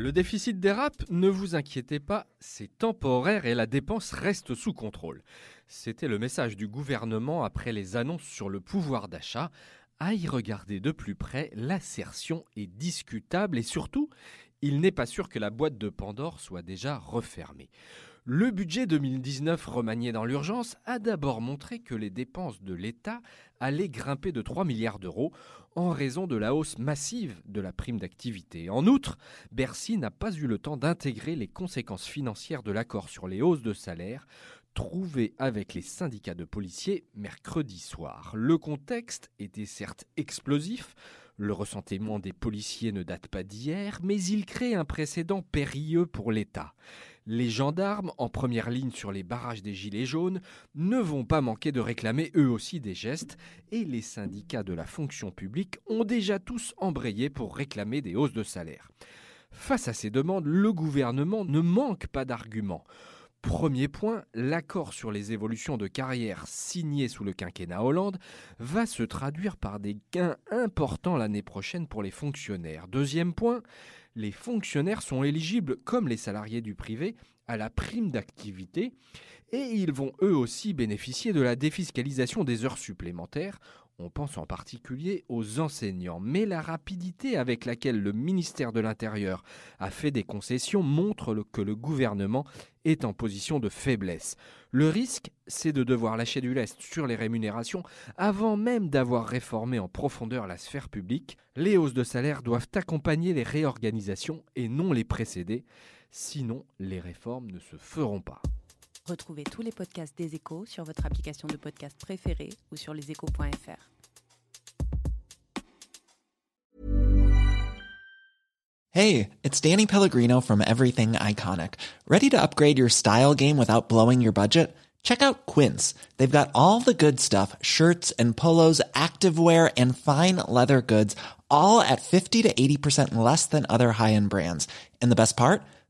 Le déficit dérape, ne vous inquiétez pas, c'est temporaire et la dépense reste sous contrôle. C'était le message du gouvernement après les annonces sur le pouvoir d'achat. À y regarder de plus près, l'assertion est discutable et surtout, il n'est pas sûr que la boîte de Pandore soit déjà refermée. Le budget 2019 remanié dans l'urgence a d'abord montré que les dépenses de l'État allaient grimper de 3 milliards d'euros en raison de la hausse massive de la prime d'activité. En outre, Bercy n'a pas eu le temps d'intégrer les conséquences financières de l'accord sur les hausses de salaire trouvé avec les syndicats de policiers mercredi soir. Le contexte était certes explosif, le ressentiment des policiers ne date pas d'hier, mais il crée un précédent périlleux pour l'État. Les gendarmes, en première ligne sur les barrages des Gilets jaunes, ne vont pas manquer de réclamer eux aussi des gestes, et les syndicats de la fonction publique ont déjà tous embrayé pour réclamer des hausses de salaire. Face à ces demandes, le gouvernement ne manque pas d'arguments. Premier point, l'accord sur les évolutions de carrière signé sous le quinquennat Hollande va se traduire par des gains importants l'année prochaine pour les fonctionnaires. Deuxième point, les fonctionnaires sont éligibles, comme les salariés du privé, à la prime d'activité et ils vont eux aussi bénéficier de la défiscalisation des heures supplémentaires on pense en particulier aux enseignants, mais la rapidité avec laquelle le ministère de l'Intérieur a fait des concessions montre que le gouvernement est en position de faiblesse. Le risque, c'est de devoir lâcher du lest sur les rémunérations avant même d'avoir réformé en profondeur la sphère publique. Les hausses de salaire doivent accompagner les réorganisations et non les précéder, sinon les réformes ne se feront pas. Retrouvez tous les podcasts des échos sur votre application de podcast préférée ou sur leséchos.fr. Hey, it's Danny Pellegrino from Everything Iconic. Ready to upgrade your style game without blowing your budget? Check out Quince. They've got all the good stuff shirts and polos, activewear, and fine leather goods, all at 50 to 80% less than other high end brands. And the best part?